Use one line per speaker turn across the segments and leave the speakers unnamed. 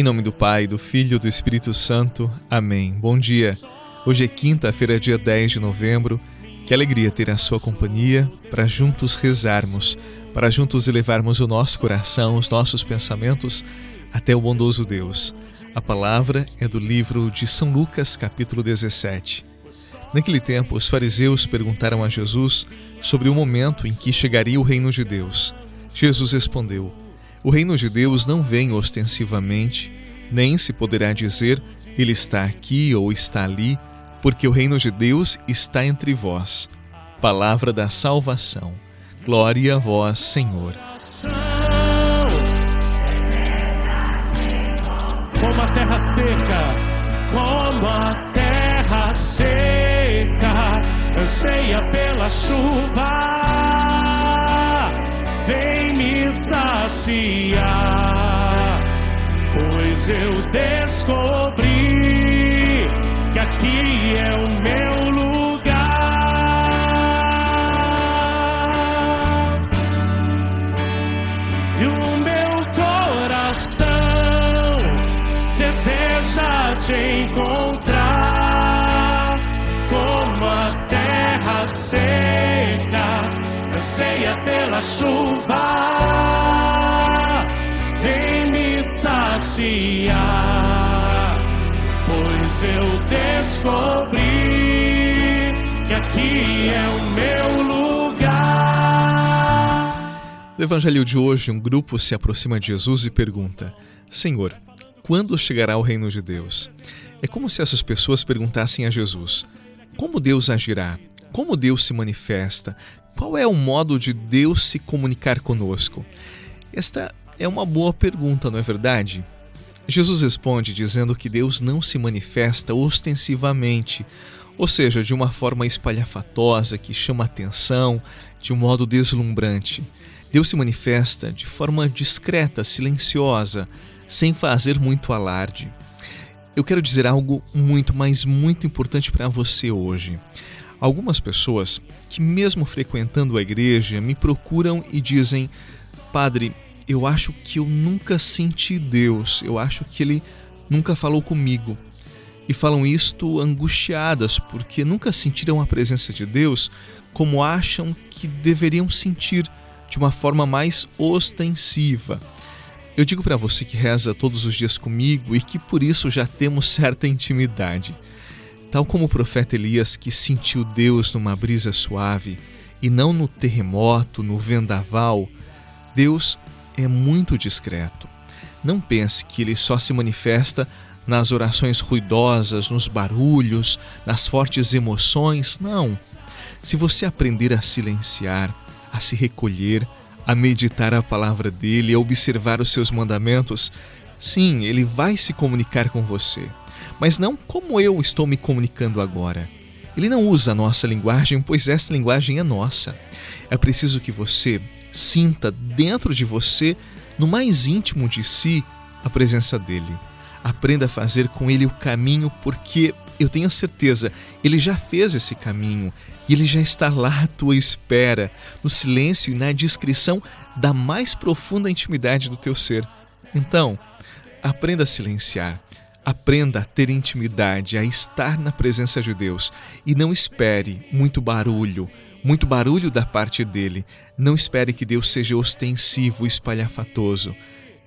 em nome do Pai, do Filho e do Espírito Santo. Amém. Bom dia. Hoje é quinta-feira, dia 10 de novembro. Que alegria ter a sua companhia para juntos rezarmos, para juntos elevarmos o nosso coração, os nossos pensamentos até o bondoso Deus. A palavra é do livro de São Lucas, capítulo 17. Naquele tempo, os fariseus perguntaram a Jesus sobre o momento em que chegaria o reino de Deus. Jesus respondeu: o reino de Deus não vem ostensivamente, nem se poderá dizer ele está aqui ou está ali, porque o reino de Deus está entre vós. Palavra da salvação. Glória a vós, Senhor.
Como a terra seca, como a terra seca, anseia pela chuva vem me saciar, pois eu descobri anseia pela chuva, vem me saciar, pois eu descobri que aqui é o meu lugar.
No Evangelho de hoje, um grupo se aproxima de Jesus e pergunta: Senhor, quando chegará o reino de Deus? É como se essas pessoas perguntassem a Jesus: Como Deus agirá? Como Deus se manifesta? Qual é o modo de Deus se comunicar conosco? Esta é uma boa pergunta, não é verdade? Jesus responde dizendo que Deus não se manifesta ostensivamente, ou seja, de uma forma espalhafatosa que chama atenção, de um modo deslumbrante. Deus se manifesta de forma discreta, silenciosa, sem fazer muito alarde. Eu quero dizer algo muito, mas muito importante para você hoje. Algumas pessoas que, mesmo frequentando a igreja, me procuram e dizem: Padre, eu acho que eu nunca senti Deus, eu acho que Ele nunca falou comigo. E falam isto angustiadas porque nunca sentiram a presença de Deus como acham que deveriam sentir, de uma forma mais ostensiva. Eu digo para você que reza todos os dias comigo e que por isso já temos certa intimidade. Tal como o profeta Elias que sentiu Deus numa brisa suave e não no terremoto, no vendaval, Deus é muito discreto. Não pense que ele só se manifesta nas orações ruidosas, nos barulhos, nas fortes emoções. Não. Se você aprender a silenciar, a se recolher, a meditar a palavra dele, a observar os seus mandamentos, sim, ele vai se comunicar com você mas não como eu estou me comunicando agora. Ele não usa a nossa linguagem, pois essa linguagem é nossa. É preciso que você sinta dentro de você, no mais íntimo de si, a presença dele. Aprenda a fazer com ele o caminho, porque eu tenho certeza, ele já fez esse caminho e ele já está lá à tua espera, no silêncio e na descrição da mais profunda intimidade do teu ser. Então, aprenda a silenciar Aprenda a ter intimidade, a estar na presença de Deus e não espere muito barulho, muito barulho da parte dele. Não espere que Deus seja ostensivo, espalhafatoso.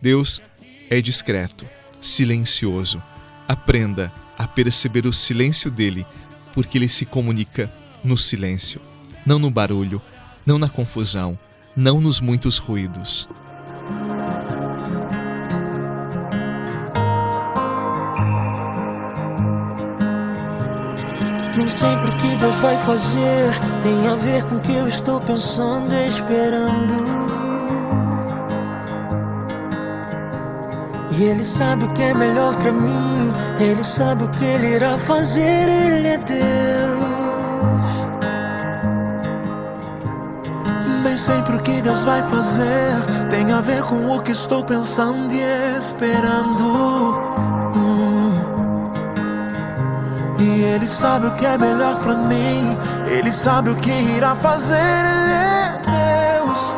Deus é discreto, silencioso. Aprenda a perceber o silêncio dele, porque ele se comunica no silêncio, não no barulho, não na confusão, não nos muitos ruídos.
Nem sempre o que Deus vai fazer tem a ver com o que eu estou pensando e esperando. E Ele sabe o que é melhor pra mim. Ele sabe o que Ele irá fazer. Ele é Deus.
Nem sempre o que Deus vai fazer tem a ver com o que estou pensando e esperando. Ele sabe o que é melhor pra mim. Ele sabe o que irá fazer. Ele é Deus.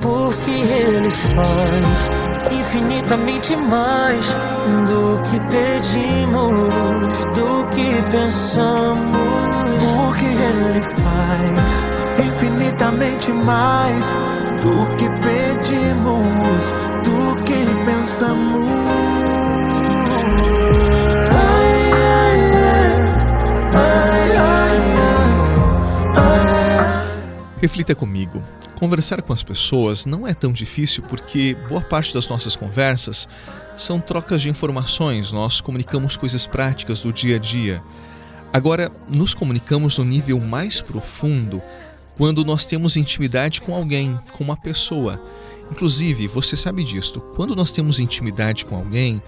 Porque Ele faz infinitamente mais do que pedimos, do que pensamos.
O que Ele faz infinitamente mais do que pedimos, do que pensamos.
Reflita comigo. Conversar com as pessoas não é tão difícil porque boa parte das nossas conversas são trocas de informações, nós comunicamos coisas práticas do dia a dia. Agora, nos comunicamos no nível mais profundo quando nós temos intimidade com alguém, com uma pessoa. Inclusive, você sabe disto, quando nós temos intimidade com alguém,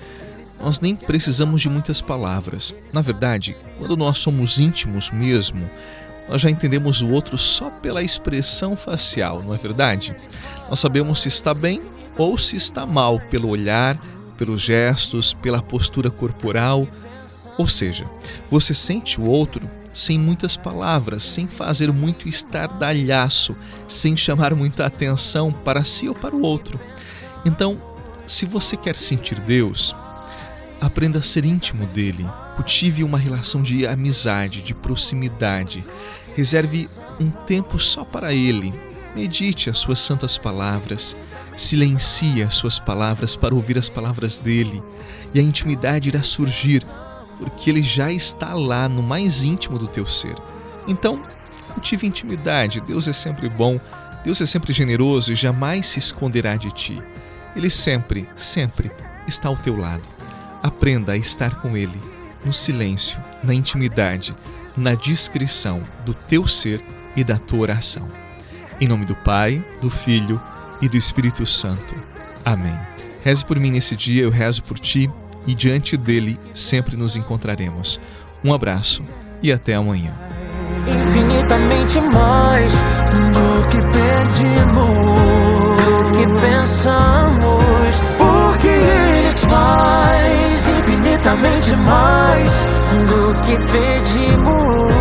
nós nem precisamos de muitas palavras. Na verdade, quando nós somos íntimos mesmo, nós já entendemos o outro só pela expressão facial, não é verdade? Nós sabemos se está bem ou se está mal pelo olhar, pelos gestos, pela postura corporal. Ou seja, você sente o outro sem muitas palavras, sem fazer muito estardalhaço, sem chamar muita atenção para si ou para o outro. Então, se você quer sentir Deus, aprenda a ser íntimo dele, cultive uma relação de amizade, de proximidade. Reserve um tempo só para ele. Medite as suas santas palavras, silencie as suas palavras para ouvir as palavras dele, e a intimidade irá surgir porque ele já está lá no mais íntimo do teu ser. Então, cultive intimidade. Deus é sempre bom, Deus é sempre generoso e jamais se esconderá de ti. Ele sempre, sempre está ao teu lado. Aprenda a estar com ele, no silêncio, na intimidade, na discrição do teu ser e da tua oração. Em nome do Pai, do Filho e do Espírito Santo. Amém. Reze por mim nesse dia, eu rezo por ti e diante dele sempre nos encontraremos. Um abraço e até amanhã.
Infinitamente mais
Do que pedimos,
do que pensamos.
Infinitamente mais
do que pedimos,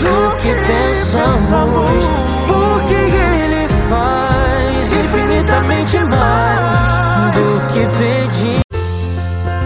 do que pensamos, porque Ele faz infinitamente mais do que pedimos.